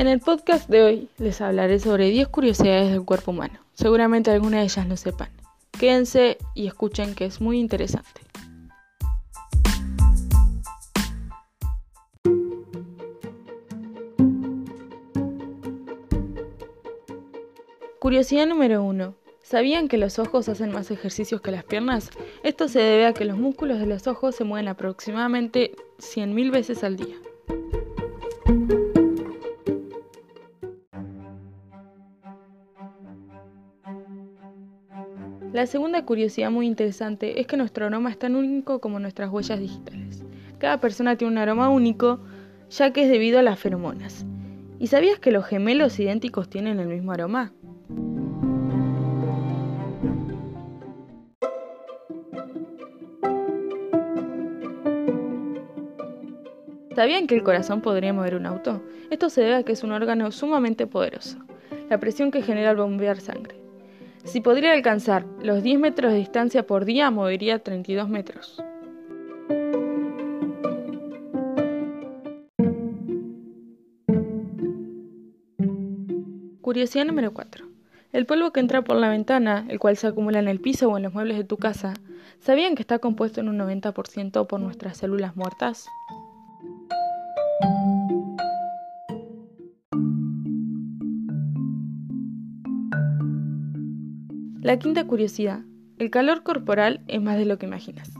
En el podcast de hoy les hablaré sobre 10 curiosidades del cuerpo humano. Seguramente algunas de ellas no sepan. Quédense y escuchen que es muy interesante. Curiosidad número 1. ¿Sabían que los ojos hacen más ejercicios que las piernas? Esto se debe a que los músculos de los ojos se mueven aproximadamente 100.000 veces al día. La segunda curiosidad muy interesante es que nuestro aroma es tan único como nuestras huellas digitales. Cada persona tiene un aroma único, ya que es debido a las feromonas. ¿Y sabías que los gemelos idénticos tienen el mismo aroma? ¿Sabían que el corazón podría mover un auto? Esto se debe a que es un órgano sumamente poderoso, la presión que genera al bombear sangre. Si podría alcanzar los 10 metros de distancia por día, movería 32 metros. Curiosidad número 4. El polvo que entra por la ventana, el cual se acumula en el piso o en los muebles de tu casa, ¿sabían que está compuesto en un 90% por nuestras células muertas? La quinta curiosidad. El calor corporal es más de lo que imaginas.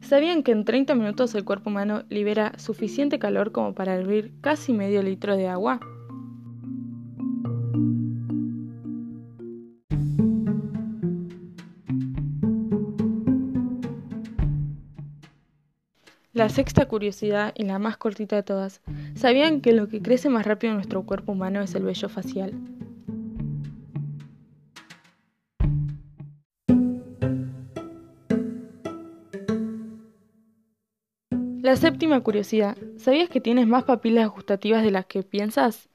¿Sabían que en 30 minutos el cuerpo humano libera suficiente calor como para hervir casi medio litro de agua? La sexta curiosidad y la más cortita de todas. ¿Sabían que lo que crece más rápido en nuestro cuerpo humano es el vello facial? La séptima curiosidad. ¿Sabías que tienes más papilas gustativas de las que piensas?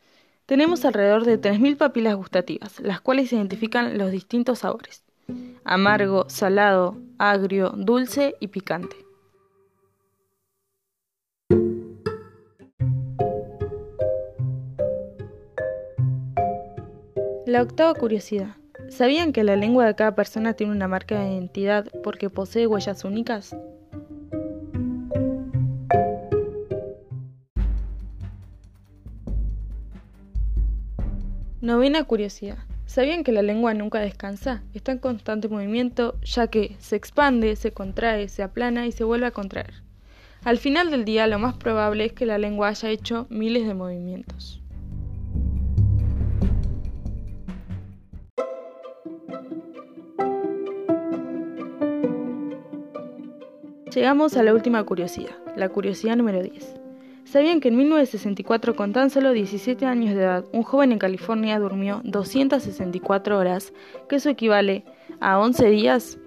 Tenemos alrededor de 3.000 papilas gustativas, las cuales identifican los distintos sabores. Amargo, salado, agrio, dulce y picante. La octava curiosidad. ¿Sabían que la lengua de cada persona tiene una marca de identidad porque posee huellas únicas? Novena curiosidad. ¿Sabían que la lengua nunca descansa? Está en constante movimiento, ya que se expande, se contrae, se aplana y se vuelve a contraer. Al final del día, lo más probable es que la lengua haya hecho miles de movimientos. Llegamos a la última curiosidad, la curiosidad número 10. ¿Sabían que en 1964, con tan solo 17 años de edad, un joven en California durmió 264 horas, que eso equivale a 11 días?